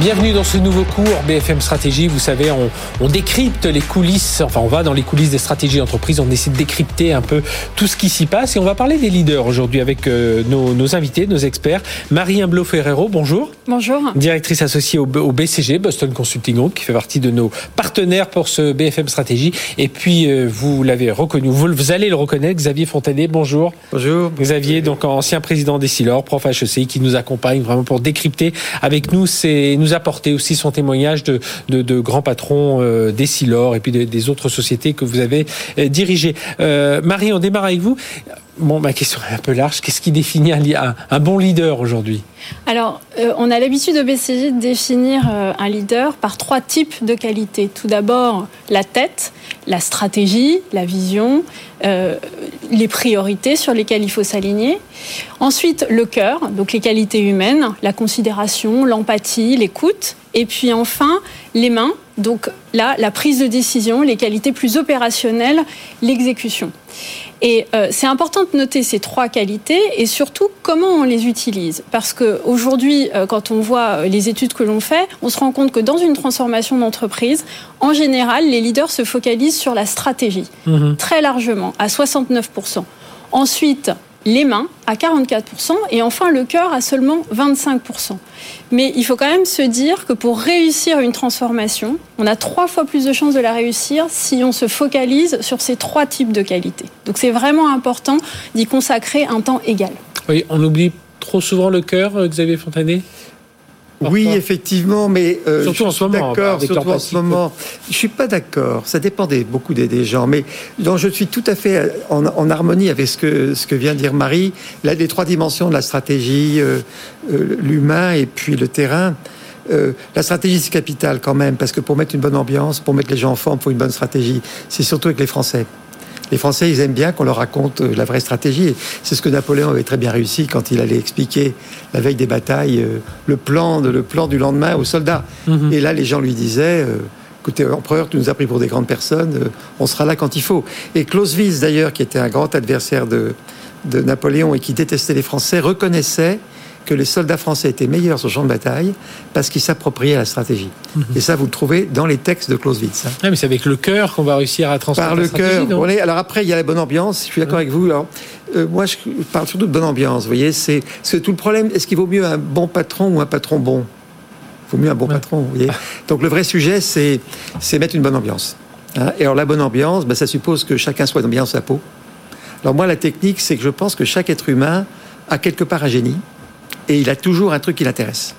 Bienvenue dans ce nouveau cours BFM Stratégie. Vous savez, on, on, décrypte les coulisses, enfin on va dans les coulisses des stratégies d'entreprise, on essaie de décrypter un peu tout ce qui s'y passe et on va parler des leaders aujourd'hui avec euh, nos, nos, invités, nos experts. Marie Imblo Ferrero, bonjour. Bonjour. Directrice associée au, au, BCG, Boston Consulting Group, qui fait partie de nos partenaires pour ce BFM Stratégie. Et puis, euh, vous l'avez reconnu, vous, vous, allez le reconnaître, Xavier Fontanet, bonjour. Bonjour. Xavier, donc ancien président des Silor, prof HEC, qui nous accompagne vraiment pour décrypter avec nous apporter aussi son témoignage de, grands patrons euh, des Silor et puis de, des autres sociétés que vous avez euh, dirigées. Euh, Marie, on démarre avec vous. Bon, ma question est un peu large. Qu'est-ce qui définit un, bon leader aujourd'hui? Alors, euh, on a l'habitude au BCG de définir euh, un leader par trois types de qualités. Tout d'abord, la tête, la stratégie, la vision, euh, les priorités sur lesquelles il faut s'aligner. Ensuite, le cœur, donc les qualités humaines, la considération, l'empathie, l'écoute. Et puis enfin, les mains, donc là, la prise de décision, les qualités plus opérationnelles, l'exécution. Et euh, c'est important de noter ces trois qualités et surtout comment on les utilise. Parce qu'aujourd'hui, euh, quand on voit les études que l'on fait, on se rend compte que dans une transformation d'entreprise, en général, les leaders se focalisent sur la stratégie, mmh. très largement, à 69%. Ensuite, les mains à 44% et enfin le cœur à seulement 25%. Mais il faut quand même se dire que pour réussir une transformation, on a trois fois plus de chances de la réussir si on se focalise sur ces trois types de qualités. Donc c'est vraiment important d'y consacrer un temps égal. Oui, on oublie trop souvent le cœur, Xavier Fontanet? Oui, effectivement, mais euh, surtout en ce moment. D'accord, surtout en ce moment. Je suis pas d'accord. Ça dépend des, beaucoup des, des, gens, mais donc je suis tout à fait en, en, harmonie avec ce que ce que vient de dire Marie. Là, les trois dimensions de la stratégie, euh, euh, l'humain et puis le terrain. Euh, la stratégie, c'est capital quand même, parce que pour mettre une bonne ambiance, pour mettre les gens en forme, il faut une bonne stratégie. C'est surtout avec les Français les Français, ils aiment bien qu'on leur raconte la vraie stratégie. C'est ce que Napoléon avait très bien réussi quand il allait expliquer la veille des batailles le plan, de, le plan du lendemain aux soldats. -hmm. Et là, les gens lui disaient. Euh, Écoutez, empereur, tu nous as pris pour des grandes personnes, euh, on sera là quand il faut. Et Clausewitz, d'ailleurs, qui était un grand adversaire de, de Napoléon et qui détestait les Français, reconnaissait que les soldats français étaient meilleurs sur le champ de bataille parce qu'ils s'appropriaient la stratégie. Mmh. Et ça, vous le trouvez dans les textes de Clausewitz. Hein. Mais c'est avec le cœur qu'on va réussir à transmettre Par le cœur. Alors après, il y a la bonne ambiance. Je suis d'accord avec vous. Alors, euh, moi, je parle surtout de bonne ambiance. Vous voyez, c'est tout le problème. Est-ce qu'il vaut mieux un bon patron ou un patron bon? Il vaut mieux un bon ouais. patron. Vous voyez Donc le vrai sujet, c'est mettre une bonne ambiance. Hein et alors la bonne ambiance, ben, ça suppose que chacun soit bien dans sa peau. Alors moi, la technique, c'est que je pense que chaque être humain a quelque part un génie et il a toujours un truc qui l'intéresse.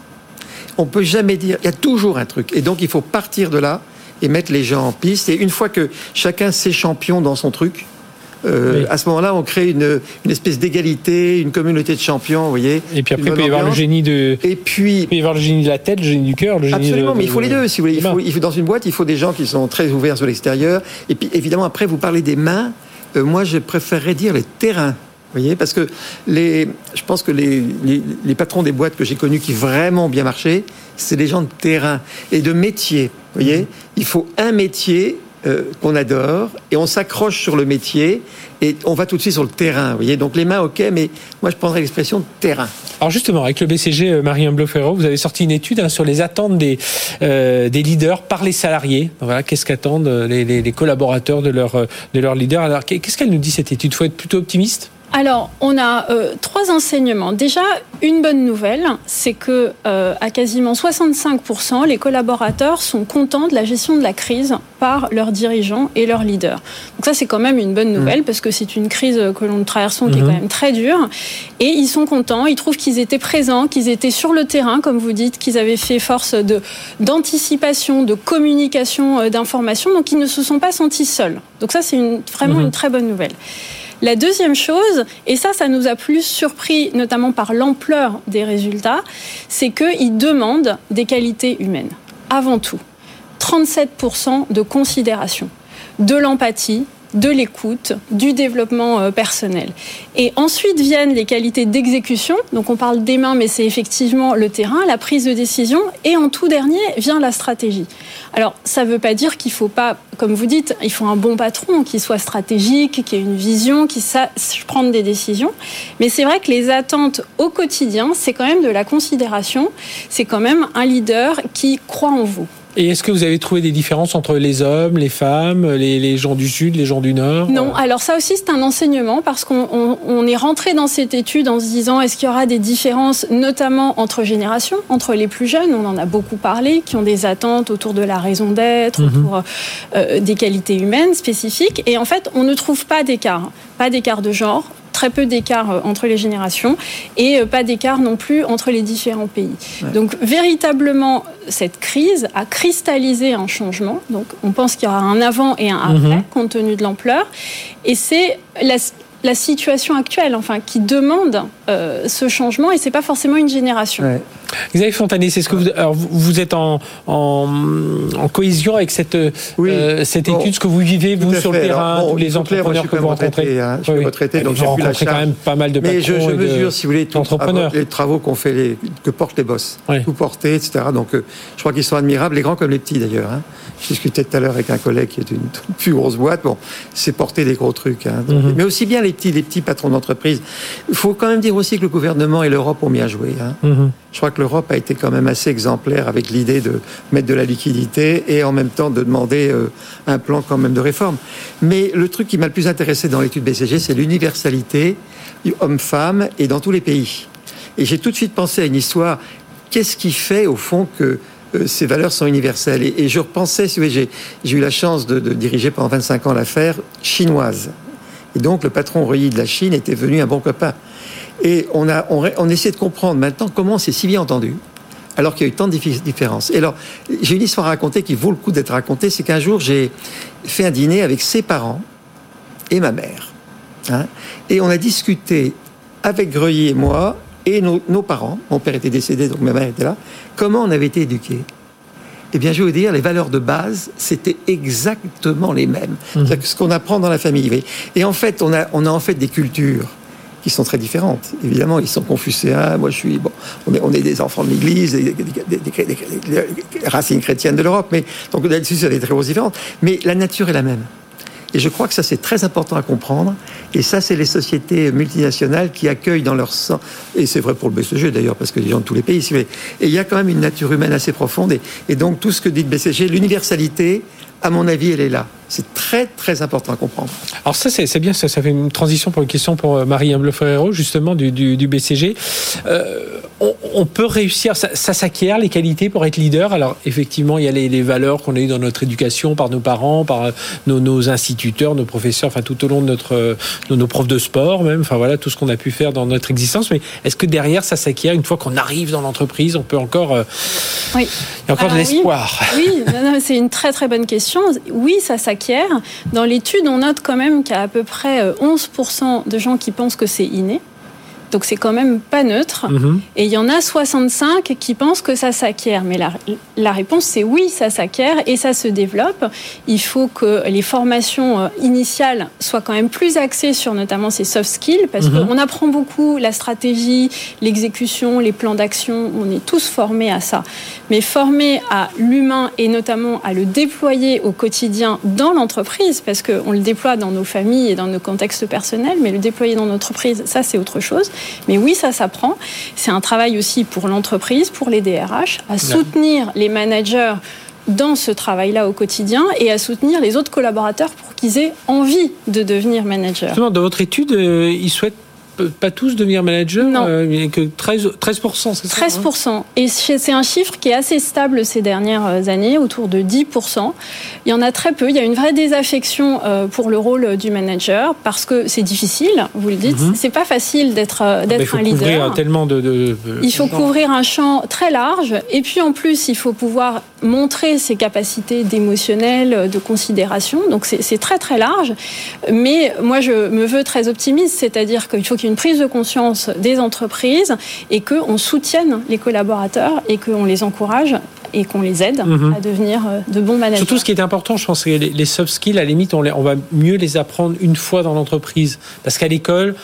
On peut jamais dire, il y a toujours un truc. Et donc il faut partir de là et mettre les gens en piste. Et une fois que chacun s'est champion dans son truc, euh, oui. à ce moment-là, on crée une, une espèce d'égalité, une communauté de champions, vous voyez. Et puis après, il peut y avoir le génie de. Et puis. Il peut y avoir le génie de la tête, le génie du cœur, le génie Absolument, de, mais il faut les deux, si vous voulez. Il faut, il faut, dans une boîte, il faut des gens qui sont très ouverts sur l'extérieur. Et puis, évidemment, après, vous parlez des mains. Euh, moi, je préférerais dire les terrains. Vous voyez, parce que les, je pense que les, les, les patrons des boîtes que j'ai connus qui vraiment bien marché, c'est des gens de terrain et de métier. Vous voyez, mmh. il faut un métier euh, qu'on adore et on s'accroche sur le métier et on va tout de suite sur le terrain. Vous voyez, donc les mains, ok, mais moi je prendrais l'expression terrain. Alors justement, avec le BCG Marie Blofero, vous avez sorti une étude hein, sur les attentes des, euh, des leaders par les salariés. Voilà, qu'est-ce qu'attendent les, les, les, collaborateurs de leur de leur leader? Alors qu'est-ce qu'elle nous dit cette étude? Il faut être plutôt optimiste? Alors, on a euh, trois enseignements. Déjà, une bonne nouvelle, c'est que euh, à quasiment 65%, les collaborateurs sont contents de la gestion de la crise par leurs dirigeants et leurs leaders. Donc ça, c'est quand même une bonne nouvelle mmh. parce que c'est une crise que l'on traversons qui mmh. est quand même très dure. Et ils sont contents, ils trouvent qu'ils étaient présents, qu'ils étaient sur le terrain, comme vous dites, qu'ils avaient fait force de d'anticipation, de communication, euh, d'information. Donc ils ne se sont pas sentis seuls. Donc ça, c'est une, vraiment mmh. une très bonne nouvelle. La deuxième chose, et ça, ça nous a plus surpris, notamment par l'ampleur des résultats, c'est qu'ils demandent des qualités humaines, avant tout. 37% de considération, de l'empathie de l'écoute, du développement euh, personnel. Et ensuite viennent les qualités d'exécution. Donc on parle des mains, mais c'est effectivement le terrain, la prise de décision. Et en tout dernier vient la stratégie. Alors ça ne veut pas dire qu'il ne faut pas, comme vous dites, il faut un bon patron qui soit stratégique, qui ait une vision, qui sache prendre des décisions. Mais c'est vrai que les attentes au quotidien, c'est quand même de la considération. C'est quand même un leader qui croit en vous. Et est-ce que vous avez trouvé des différences entre les hommes, les femmes, les, gens du Sud, les gens du Nord? Non, alors ça aussi c'est un enseignement parce qu'on est rentré dans cette étude en se disant est-ce qu'il y aura des différences notamment entre générations, entre les plus jeunes, on en a beaucoup parlé, qui ont des attentes autour de la raison d'être, mhm. autour euh, des qualités humaines spécifiques. Et en fait, on ne trouve pas d'écart, pas d'écart de genre, très peu d'écart euh, entre les générations et euh, pas d'écart non plus entre les différents pays. Donc véritablement, cette crise a cristallisé un changement. Donc on pense qu'il y aura un avant et un après, mhm. compte tenu de l'ampleur. Et c'est la, la situation actuelle, enfin, qui demande euh, ce changement, et c'est pas forcément une génération. Xavier Fontané, c'est ce que vous, alors vous êtes en, en, cohésion avec cette, euh, cette étude, ce que vous vivez vous sur le terrain, tous les entrepreneurs que vous rencontrez. Hein, je suis retraité, donc j'ai rencontré quand même pas mal de Mais je, je mesure, si vous voulez, les travaux qu'on fait, les, que portent les boss, tout porter, etc. Donc, euh, je crois qu'ils sont admirables, les grands comme les petits d'ailleurs. Hein. Je discutais tout à l'heure avec un collègue qui est une plus grosse boîte. Bon, c'est porter des gros trucs. Hein. Mhm. Mais aussi bien les petits, les petits patrons d'entreprise. Il faut quand même dire aussi que le gouvernement et l'Europe ont bien joué. Hein. Mhm. Je crois que l'Europe a été quand même assez exemplaire avec l'idée de mettre de la liquidité et en même temps de demander euh, un plan quand même de réforme. Mais le truc qui m'a le plus intéressé dans l'étude BCG, c'est l'universalité homme-femme et dans tous les pays. Et j'ai tout de suite pensé à une histoire. Qu'est-ce qui fait au fond que euh, ces valeurs sont universelles? Et, je repensais, j'ai eu la chance de, diriger pendant 25 ans l'affaire chinoise. Et donc le patron Reuilly de la Chine était venu un bon copain. Et on a on, essaie de comprendre maintenant comment c'est si bien entendu, alors qu'il y a eu tant de différences. Et alors, j'ai une histoire à raconter qui vaut le coup d'être racontée. C'est qu'un jour, j'ai fait un dîner avec ses parents et ma mère. Hein. et on a discuté avec Greuilly et moi et nos, parents, mon père était décédé, donc ma mère était là, comment on avait été éduqués? Eh bien, je vais vous dire, les valeurs de base, c'était exactement les mêmes. Mhm. C'est ce qu'on apprend dans la famille. Et en fait, on a, on a en fait des cultures qui sont très différentes. Évidemment, ils sont confucéens. Moi, je suis bon. On est, on est des enfants de l'Église, des, racines chrétiennes de l'Europe, mais donc là-dessus, c'est des très grosses différences. Mais la nature est la même. Et je crois que ça, c'est très important à comprendre. Et ça, c'est les sociétés multinationales qui accueillent dans leur sang, et c'est vrai pour le BCG d'ailleurs, parce que les gens de tous les pays, et il y a quand même une nature humaine assez profonde. Et, et donc, tout ce que dit le BCG, l'universalité, à mon avis, elle est là. C'est très, très important à comprendre. Alors ça, c'est bien, ça, ça fait une transition pour une question pour euh, Marie Humble Ferrero, justement, du, du, BCG. Euh, on, peut réussir, ça, s'acquiert, les qualités pour être leader? Alors effectivement, il y a les, valeurs qu'on a eues dans notre éducation, par nos parents, par euh, nos, instituteurs, nos professeurs, enfin tout au long de notre, nos profs de sport même, enfin voilà, tout ce qu'on a pu faire dans notre existence. Mais est-ce que derrière, ça s'acquiert une fois qu'on arrive dans l'entreprise, on peut encore... oui. Il y a encore de l'espoir. Oui, c'est une très très bonne question. Oui, ça s'acquiert dans l'étude, on note quand même qu'il y a à peu près 11% euh, de gens qui pensent que c'est inné. Donc c'est quand même pas neutre. Mhm. Et il y en a 65 qui pensent que ça s'acquiert. Mais la, la réponse c'est oui, ça s'acquiert et ça se développe. Il faut que les formations euh, initiales soient quand même plus axées sur notamment ces soft skills parce mhm. qu'on apprend beaucoup la stratégie, l'exécution, les plans d'action. On est tous formés à ça. Mais formés à l'humain et notamment à le déployer au quotidien dans l'entreprise parce qu'on le déploie dans nos familles et dans nos contextes personnels, mais le déployer dans l'entreprise, ça c'est autre chose. Mais oui, ça s'apprend. C'est un travail aussi pour l'entreprise, pour les DRH, à soutenir les managers dans ce travail-là au quotidien et à soutenir les autres collaborateurs pour qu'ils aient envie de devenir managers. Justement, dans votre étude, euh, ils souhaitent pas tous devenir manager Non. Euh, que 13, 13% c'est ça 13%. Hein et c'est un chiffre qui est assez stable ces dernières euh, années, autour de 10%. Il y en a très peu. Il y a une vraie désaffection euh, pour le rôle du manager parce que c'est difficile, vous le dites. Mhm. C'est pas facile d'être ah, d'être un leader. Couvrir tellement de, Il faut couvrir un champ très large. Et puis en plus, il faut pouvoir montrer ses capacités d'émotionnel, de considération. Donc c'est très très large. Mais moi, je me veux très optimiste, c'est-à-dire qu'il faut qu'il une prise de conscience des entreprises et qu'on soutienne les collaborateurs et qu'on les encourage et qu'on les aide mhm. à devenir de bons managers. Surtout, ce qui est important, je pense, c'est les soft skills, à la limite, on, on va mieux les apprendre une fois dans l'entreprise. Parce qu'à l'école,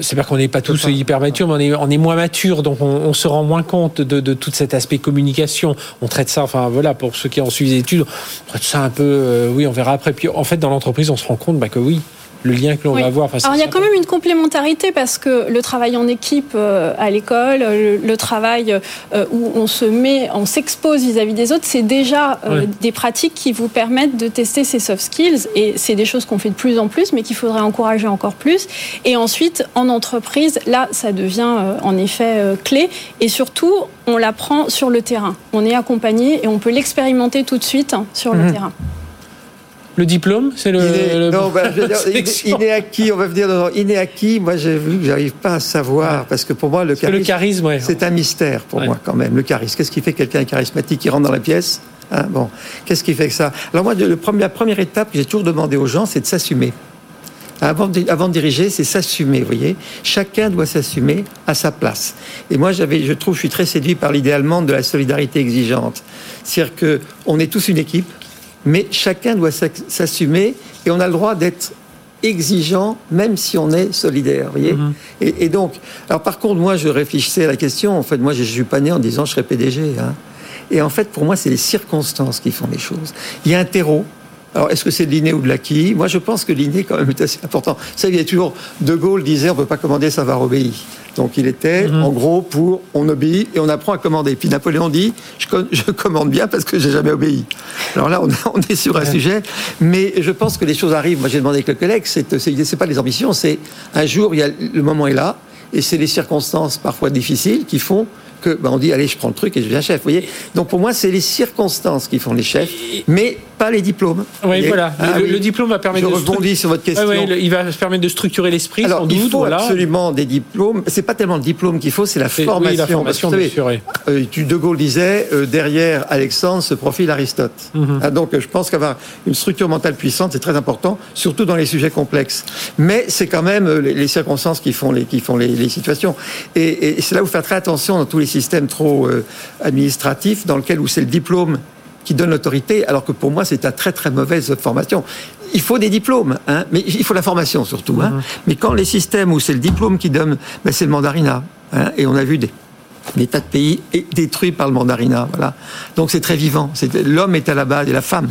c'est pas qu'on n'est pas tous hyper matures, mais on est, on est moins matures, donc on, se rend moins compte de, de, tout cet aspect communication. On traite ça, enfin voilà, pour ceux qui ont suivi les études, on traite ça un peu, euh, oui, on verra après. Puis en fait, dans l'entreprise, on se rend compte bah, que oui, le lien que l'on va avoir. Alors il y a quand même une complémentarité parce que le travail en équipe euh, à l'école, le, travail euh, où on se met, on s'expose vis-à-vis des autres, c'est déjà euh, des pratiques qui vous permettent de tester ces soft skills et c'est des choses qu'on fait de plus en plus, mais qu'il faudrait encourager encore plus. Et ensuite, en entreprise, là, ça devient en effet clé et surtout, on l'apprend sur le terrain. On est accompagné et on peut l'expérimenter tout de suite hein, sur le mhm. terrain. Le diplôme, c'est le. Il non, bah, il, est acquis. On va venir dans. Il est acquis. Moi, j'ai vu que j'arrive pas à savoir parce que pour moi, le charisme, le charisme c'est un mystère pour moi quand même. Le charisme. Qu'est-ce qui fait quelqu'un charismatique qui rentre dans la pièce hein, Bon, qu'est-ce qui fait que ça? Alors moi, le premier, la première étape que j'ai toujours demandé aux gens, c'est de s'assumer. Avant de, avant de, diriger, c'est s'assumer, vous voyez. Chacun doit s'assumer à sa place. Et moi, j'avais, je trouve, je suis très séduit par l'idée allemande de la solidarité exigeante. C'est-à-dire que on est tous une équipe, mais chacun doit s'assumer et on a le droit d'être exigeant, même si on est solidaire. Voyez mhm. et, donc, alors par contre, moi, je réfléchissais à la question. En fait, moi, je ne suis pas né en disant je serai PDG. Hein. Et en fait, pour moi, c'est les circonstances qui font les choses. Il y a un terreau. Alors, est-ce que c'est de l'inné ou de l'acquis? Moi, je pense que l'inné, quand même, est assez important. Ça, il y a toujours. De Gaulle disait on ne peut pas commander savoir obéir. Donc il était mhm. en gros pour on obéit et on apprend à commander. Puis Napoléon dit je, commande bien parce que j'ai jamais obéi. Alors là on, est sur un sujet, mais je pense que les choses arrivent. Moi j'ai demandé avec le collègue, c'est c'est pas les ambitions, c'est un jour il y a, le moment est là et c'est les circonstances parfois difficiles qui font que ben, on dit allez je prends le truc et je deviens chef. Vous voyez Donc pour moi c'est les circonstances qui font les chefs, mais pas les diplômes. Oui voilà. Ah le, diplôme va permettre. Je rebondis sur votre question. il va permettre de structurer l'esprit. Alors il faut absolument des diplômes. C'est pas tellement le diplôme qu'il faut, c'est la formation. Oui, la formation savez, euh, De Gaulle disait euh, derrière Alexandre se profile Aristote. Mhm. ah, donc je pense qu'avoir une structure mentale puissante c'est très important, surtout dans les sujets complexes. Mais c'est quand même euh, les, circonstances qui font les qui font les, situations. Et, et c'est là où faire très attention dans tous les système trop euh, administratif dans lequel où c'est le diplôme qui donne l'autorité, alors que pour moi c'est une très très mauvaise formation. Il faut des diplômes, hein, mais il faut la formation surtout. Hein. Mhm. Mais quand les systèmes où c'est le diplôme qui donne, ben c'est le mandarinat. Hein, et on a vu des, des tas de pays détruits par le mandarinat. Voilà. Donc c'est très vivant. L'homme est à la base et la femme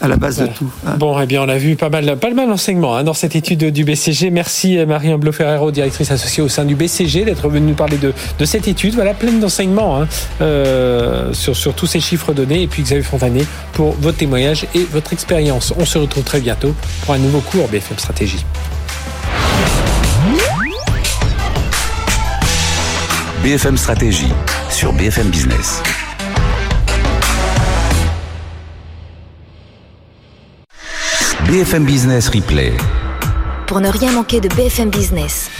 à la base de tout. Hein. Bon, eh bien, on a vu pas mal, pas mal d'enseignements hein, dans cette étude du BCG. Merci Marie Blo Ferrero, directrice associée au sein du BCG, d'être venue nous parler de, de, cette étude. Voilà, pleine d'enseignements hein, euh, sur, sur tous ces chiffres donnés. Et puis Xavier Fontané pour votre témoignage et votre expérience. On se retrouve très bientôt pour un nouveau cours BFM Stratégie. BFM Stratégie sur BFM Business. BFM Business Replay. Pour ne rien manquer de BFM Business.